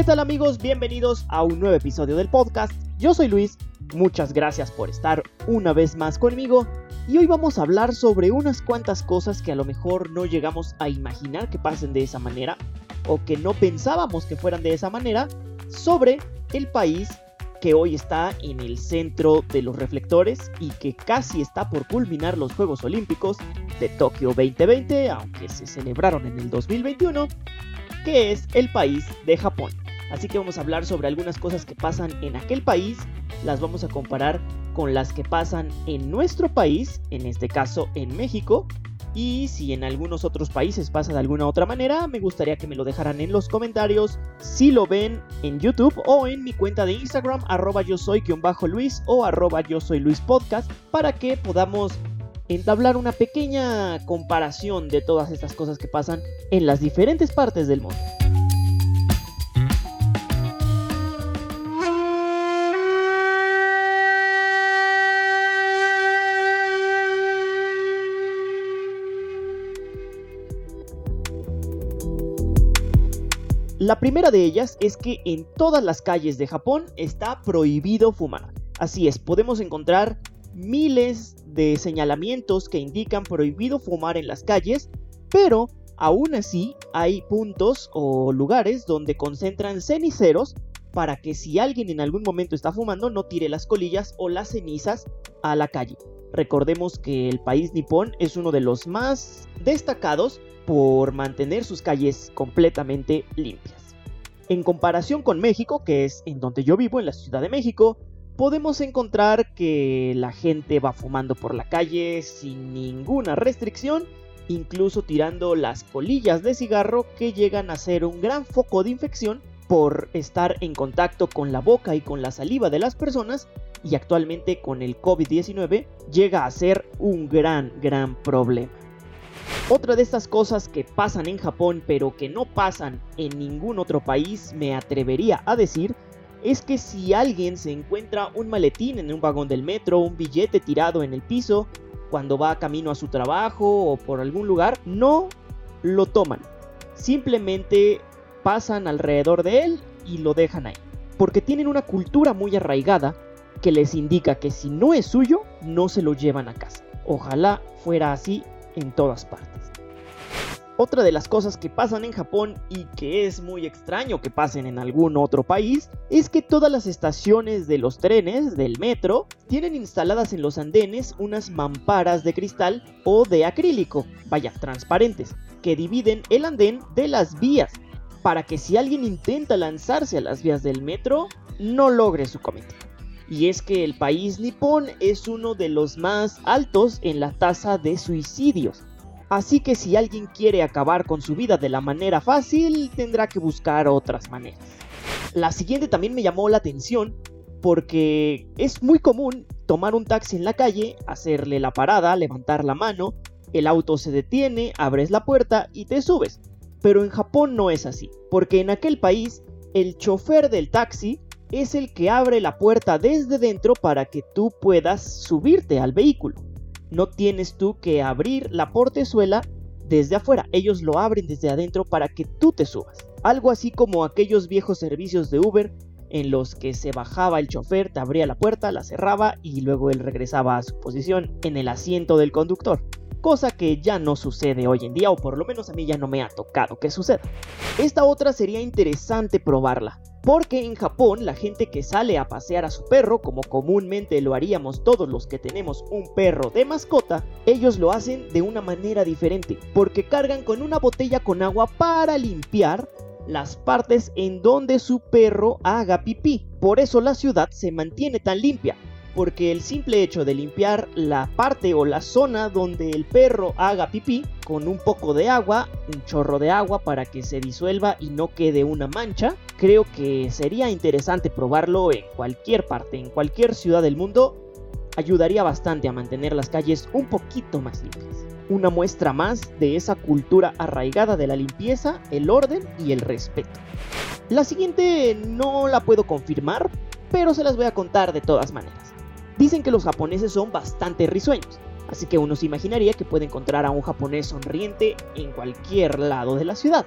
¿Qué tal amigos? Bienvenidos a un nuevo episodio del podcast. Yo soy Luis, muchas gracias por estar una vez más conmigo y hoy vamos a hablar sobre unas cuantas cosas que a lo mejor no llegamos a imaginar que pasen de esa manera o que no pensábamos que fueran de esa manera sobre el país que hoy está en el centro de los reflectores y que casi está por culminar los Juegos Olímpicos de Tokio 2020, aunque se celebraron en el 2021, que es el país de Japón. Así que vamos a hablar sobre algunas cosas que pasan en aquel país, las vamos a comparar con las que pasan en nuestro país, en este caso en México, y si en algunos otros países pasa de alguna otra manera, me gustaría que me lo dejaran en los comentarios si lo ven en YouTube o en mi cuenta de Instagram, arroba yo soy bajo Luis o arroba yo soy Luis Podcast, para que podamos entablar una pequeña comparación de todas estas cosas que pasan en las diferentes partes del mundo. La primera de ellas es que en todas las calles de Japón está prohibido fumar. Así es, podemos encontrar miles de señalamientos que indican prohibido fumar en las calles, pero aún así hay puntos o lugares donde concentran ceniceros para que si alguien en algún momento está fumando no tire las colillas o las cenizas a la calle. Recordemos que el país nipón es uno de los más destacados por mantener sus calles completamente limpias. En comparación con México, que es en donde yo vivo, en la Ciudad de México, podemos encontrar que la gente va fumando por la calle sin ninguna restricción, incluso tirando las colillas de cigarro que llegan a ser un gran foco de infección por estar en contacto con la boca y con la saliva de las personas y actualmente con el COVID-19 llega a ser un gran, gran problema. Otra de estas cosas que pasan en Japón pero que no pasan en ningún otro país me atrevería a decir es que si alguien se encuentra un maletín en un vagón del metro, un billete tirado en el piso, cuando va camino a su trabajo o por algún lugar, no lo toman. Simplemente pasan alrededor de él y lo dejan ahí. Porque tienen una cultura muy arraigada que les indica que si no es suyo, no se lo llevan a casa. Ojalá fuera así en todas partes. Otra de las cosas que pasan en Japón y que es muy extraño que pasen en algún otro país es que todas las estaciones de los trenes, del metro, tienen instaladas en los andenes unas mamparas de cristal o de acrílico, vaya, transparentes, que dividen el andén de las vías, para que si alguien intenta lanzarse a las vías del metro, no logre su cometido. Y es que el país nipón es uno de los más altos en la tasa de suicidios Así que si alguien quiere acabar con su vida de la manera fácil, tendrá que buscar otras maneras. La siguiente también me llamó la atención porque es muy común tomar un taxi en la calle, hacerle la parada, levantar la mano, el auto se detiene, abres la puerta y te subes. Pero en Japón no es así, porque en aquel país el chofer del taxi es el que abre la puerta desde dentro para que tú puedas subirte al vehículo no tienes tú que abrir la portezuela desde afuera, ellos lo abren desde adentro para que tú te subas. Algo así como aquellos viejos servicios de Uber en los que se bajaba el chofer, te abría la puerta, la cerraba y luego él regresaba a su posición en el asiento del conductor. Cosa que ya no sucede hoy en día o por lo menos a mí ya no me ha tocado que suceda. Esta otra sería interesante probarla. Porque en Japón la gente que sale a pasear a su perro, como comúnmente lo haríamos todos los que tenemos un perro de mascota, ellos lo hacen de una manera diferente, porque cargan con una botella con agua para limpiar las partes en donde su perro haga pipí. Por eso la ciudad se mantiene tan limpia, porque el simple hecho de limpiar la parte o la zona donde el perro haga pipí con un poco de agua, un chorro de agua para que se disuelva y no quede una mancha, creo que sería interesante probarlo en cualquier parte, en cualquier ciudad del mundo, ayudaría bastante a mantener las calles un poquito más limpias. Una muestra más de esa cultura arraigada de la limpieza, el orden y el respeto. La siguiente no la puedo confirmar, pero se las voy a contar de todas maneras. Dicen que los japoneses son bastante risueños, así que uno se imaginaría que puede encontrar a un japonés sonriente en cualquier lado de la ciudad.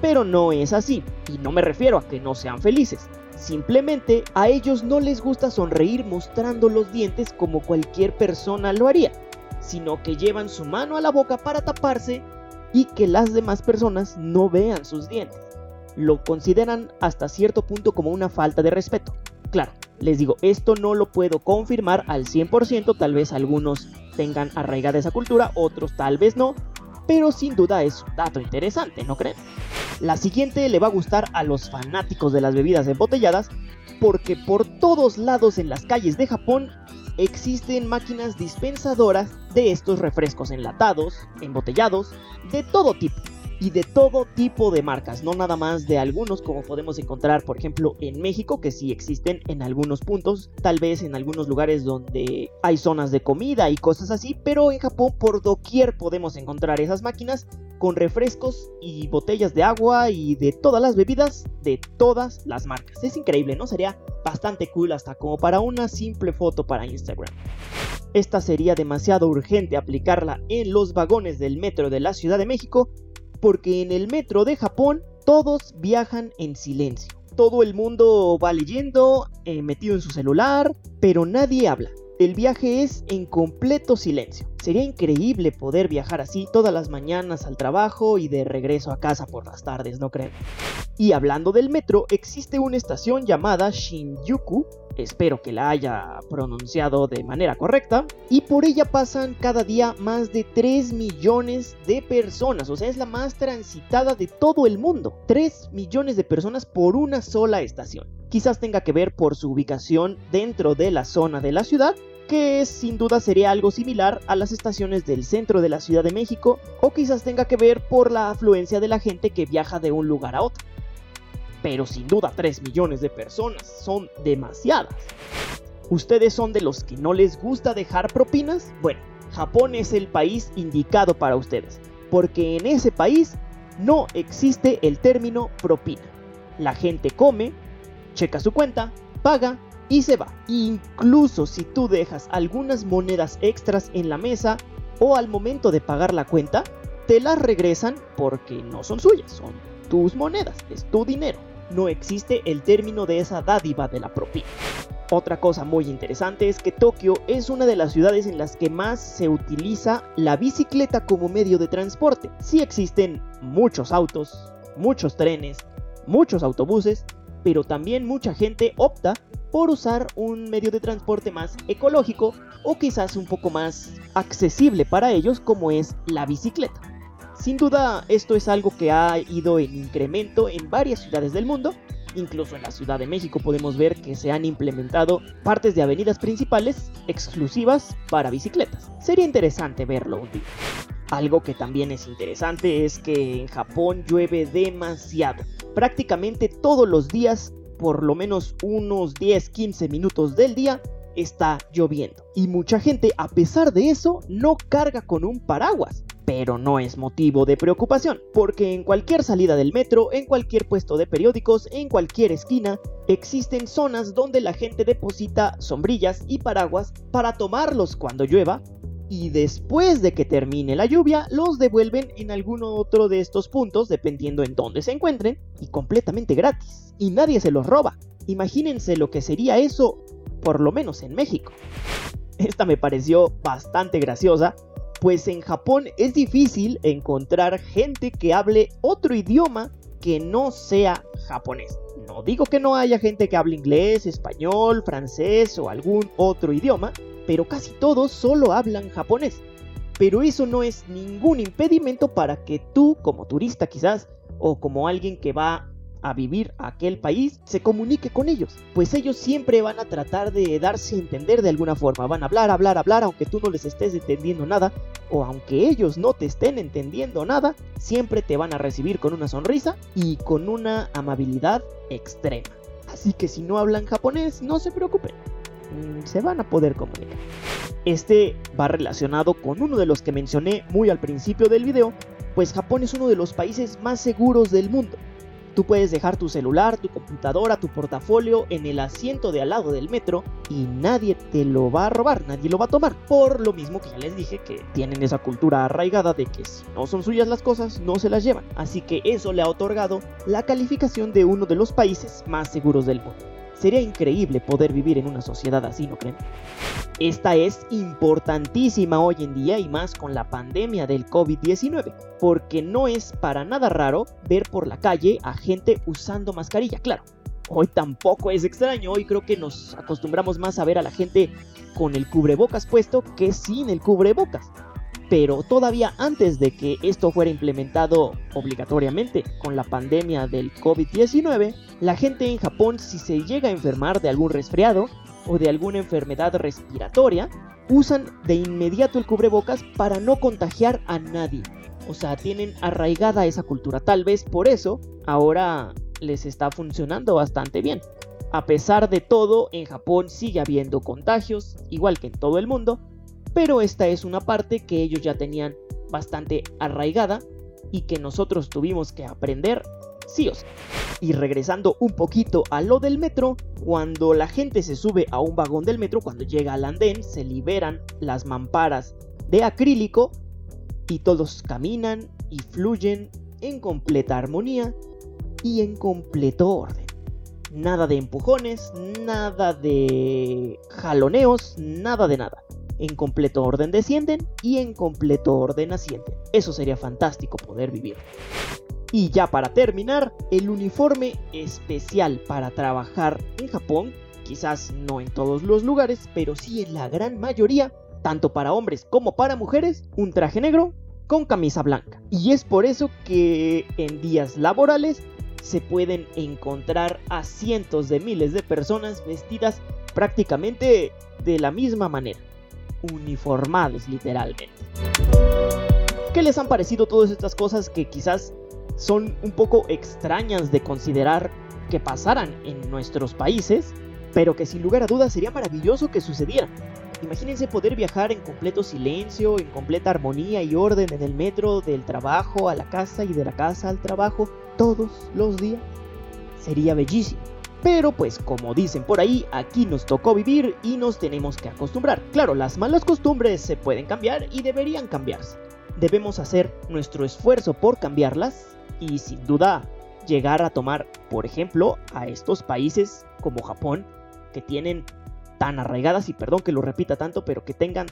Pero no es así, y no me refiero a que no sean felices. Simplemente a ellos no les gusta sonreír mostrando los dientes como cualquier persona lo haría, sino que llevan su mano a la boca para taparse y que las demás personas no vean sus dientes. Lo consideran hasta cierto punto como una falta de respeto. Claro, les digo, esto no lo puedo confirmar al 100%, tal vez algunos tengan arraigada esa cultura, otros tal vez no, pero sin duda es un dato interesante, ¿no creen? La siguiente le va a gustar a los fanáticos de las bebidas embotelladas, porque por todos lados en las calles de Japón existen máquinas dispensadoras de estos refrescos enlatados, embotellados, de todo tipo y de todo tipo de marcas, no nada más de algunos como podemos encontrar por ejemplo en México que sí existen en algunos puntos, tal vez en algunos lugares donde hay zonas de comida y cosas así, pero en Japón por doquier podemos encontrar esas máquinas con refrescos y botellas de agua y de todas las bebidas de todas las marcas. Es increíble, ¿no? Sería bastante cool hasta como para una simple foto para Instagram. Esta sería demasiado urgente aplicarla en los vagones del metro de la Ciudad de México porque en el metro de Japón todos viajan en silencio. Todo el mundo va leyendo, eh, metido en su celular, pero nadie habla. El viaje es en completo silencio. Sería increíble poder viajar así todas las mañanas al trabajo y de regreso a casa por las tardes, ¿no creen? Y hablando del metro, existe una estación llamada Shinjuku, espero que la haya pronunciado de manera correcta, y por ella pasan cada día más de 3 millones de personas, o sea, es la más transitada de todo el mundo. 3 millones de personas por una sola estación quizás tenga que ver por su ubicación dentro de la zona de la ciudad, que sin duda sería algo similar a las estaciones del centro de la Ciudad de México, o quizás tenga que ver por la afluencia de la gente que viaja de un lugar a otro. Pero sin duda 3 millones de personas son demasiadas. ¿Ustedes son de los que no les gusta dejar propinas? Bueno, Japón es el país indicado para ustedes, porque en ese país no existe el término propina. La gente come, checa su cuenta, paga y se va. Incluso si tú dejas algunas monedas extras en la mesa o al momento de pagar la cuenta, te las regresan porque no son suyas, son tus monedas, es tu dinero. No existe el término de esa dádiva de la propina. Otra cosa muy interesante es que Tokio es una de las ciudades en las que más se utiliza la bicicleta como medio de transporte. Sí existen muchos autos, muchos trenes, muchos autobuses, pero también mucha gente opta por usar un medio de transporte más ecológico o quizás un poco más accesible para ellos como es la bicicleta. Sin duda esto es algo que ha ido en incremento en varias ciudades del mundo, incluso en la Ciudad de México podemos ver que se han implementado partes de avenidas principales exclusivas para bicicletas. Sería interesante verlo un día. Algo que también es interesante es que en Japón llueve demasiado. Prácticamente todos los días, por lo menos unos 10-15 minutos del día, está lloviendo. Y mucha gente, a pesar de eso, no carga con un paraguas. Pero no es motivo de preocupación, porque en cualquier salida del metro, en cualquier puesto de periódicos, en cualquier esquina, existen zonas donde la gente deposita sombrillas y paraguas para tomarlos cuando llueva y después de que termine la lluvia los devuelven en algún otro de estos puntos dependiendo en dónde se encuentren y completamente gratis y nadie se los roba. Imagínense lo que sería eso por lo menos en México. Esta me pareció bastante graciosa, pues en Japón es difícil encontrar gente que hable otro idioma que no sea japonés. No digo que no haya gente que hable inglés, español, francés o algún otro idioma, pero casi todos solo hablan japonés. Pero eso no es ningún impedimento para que tú, como turista quizás, o como alguien que va a vivir a aquel país, se comunique con ellos. Pues ellos siempre van a tratar de darse a entender de alguna forma. Van a hablar, hablar, hablar, aunque tú no les estés entendiendo nada, o aunque ellos no te estén entendiendo nada, siempre te van a recibir con una sonrisa y con una amabilidad extrema. Así que si no hablan japonés, no se preocupen. Mm, se van a poder comunicar. Este va relacionado con uno de los que mencioné muy al principio del video, pues Japón es uno de los países más seguros del mundo. Tú puedes dejar tu celular, tu computadora, tu portafolio en el asiento de al lado del metro y nadie te lo va a robar, nadie lo va a tomar. Por lo mismo que ya les dije que tienen esa cultura arraigada de que si no son suyas las cosas, no se las llevan. Así que eso le ha otorgado la calificación de uno de los países más seguros del mundo. Sería increíble poder vivir en una sociedad así, ¿no creen? Esta es importantísima hoy en día y más con la pandemia del COVID-19, porque no es para nada raro ver por la calle a gente usando mascarilla, claro. Hoy tampoco es extraño, hoy creo que nos acostumbramos más a ver a la gente con el cubrebocas puesto que sin el cubrebocas. Pero todavía antes de que esto fuera implementado obligatoriamente con la pandemia del COVID-19, la gente en Japón si se llega a enfermar de algún resfriado o de alguna enfermedad respiratoria, usan de inmediato el cubrebocas para no contagiar a nadie. O sea, tienen arraigada esa cultura. Tal vez por eso ahora les está funcionando bastante bien. A pesar de todo, en Japón sigue habiendo contagios, igual que en todo el mundo, pero esta es una parte que ellos ya tenían bastante arraigada y que nosotros tuvimos que aprender sí o sí. Y regresando un poquito a lo del metro, cuando la gente se sube a un vagón del metro, cuando llega al andén, se liberan las mamparas de acrílico y todos caminan y fluyen en completa armonía y en completo orden. Nada de empujones, nada de jaloneos, nada de nada. En completo orden descienden y en completo orden ascienden. Eso sería fantástico poder vivir. Y ya para terminar, el uniforme especial para trabajar en Japón, quizás no en todos los lugares, pero sí en la gran mayoría, tanto para hombres como para mujeres, un traje negro con camisa blanca. Y es por eso que en días laborales se pueden encontrar a cientos de miles de personas vestidas prácticamente de la misma manera, uniformados literalmente. ¿Qué les han parecido todas estas cosas que quizás son un poco extrañas de considerar que pasaran en nuestros países, pero que sin lugar a dudas sería maravilloso que sucedieran. Imagínense poder viajar en completo silencio, en completa armonía y orden en el metro del trabajo a la casa y de la casa al trabajo todos los días. Sería bellísimo. Pero pues como dicen por ahí, aquí nos tocó vivir y nos tenemos que acostumbrar. Claro, las malas costumbres se pueden cambiar y deberían cambiarse. Debemos hacer nuestro esfuerzo por cambiarlas y sin duda llegar a tomar, por ejemplo, a estos países como Japón, que tienen tan arraigadas, y perdón que lo repita tanto, pero que tengan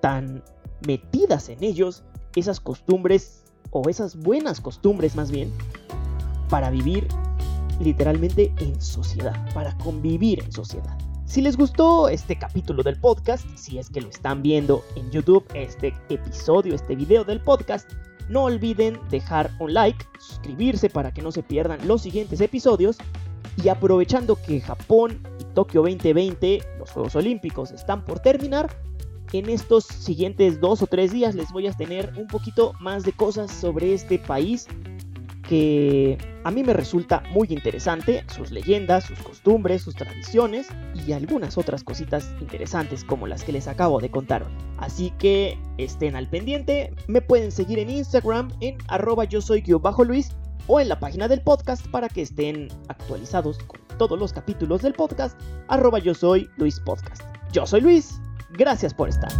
tan metidas en ellos esas costumbres, o esas buenas costumbres más bien, para vivir literalmente en sociedad, para convivir en sociedad. Si les gustó este capítulo del podcast, si es que lo están viendo en YouTube, este episodio, este video del podcast, no olviden dejar un like, suscribirse para que no se pierdan los siguientes episodios. Y aprovechando que Japón y Tokio 2020, los Juegos Olímpicos, están por terminar, en estos siguientes dos o tres días les voy a tener un poquito más de cosas sobre este país que a mí me resulta muy interesante, sus leyendas, sus costumbres, sus tradiciones y algunas otras cositas interesantes como las que les acabo de contar Así que estén al pendiente, me pueden seguir en Instagram en arroba yo soy bajo Luis o en la página del podcast para que estén actualizados con todos los capítulos del podcast arroba yo soy Luis Podcast. Yo soy Luis, gracias por estar.